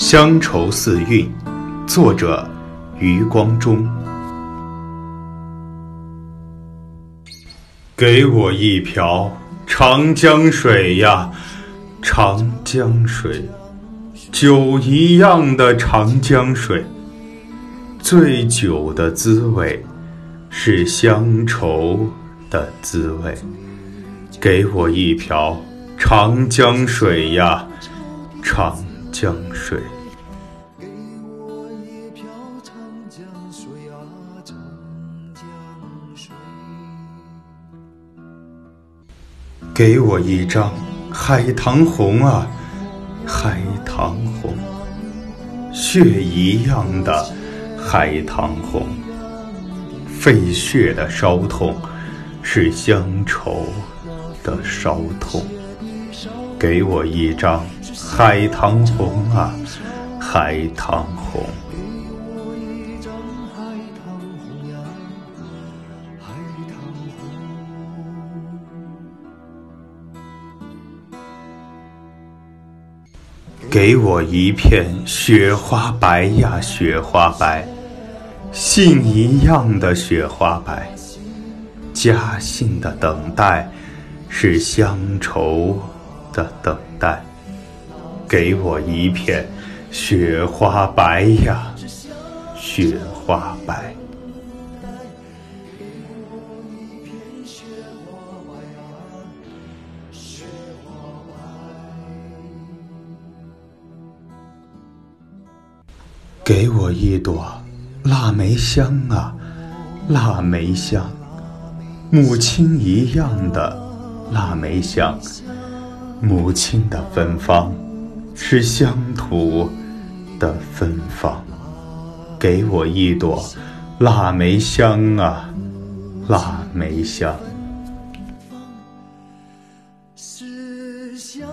乡愁四韵，作者余光中。给我一瓢长江水呀，长江水，酒一样的长江水。醉酒的滋味，是乡愁的滋味。给我一瓢长江水呀，长江水。给我一瓢长江水啊，长江水。给我一张海棠红啊，海棠红，血一样的海棠红。沸血的烧痛，是乡愁的烧痛。给我一张海棠红啊，海棠红。给我一，片雪花白呀，雪花白，信一样的雪花白。家信的等待，是乡愁的等待。给我一片雪花白呀，雪花白。给我一朵腊梅香啊，腊梅香，母亲一样的腊梅香，母亲的芬芳，是乡土的芬芳。给我一朵腊梅香啊，腊梅香。是乡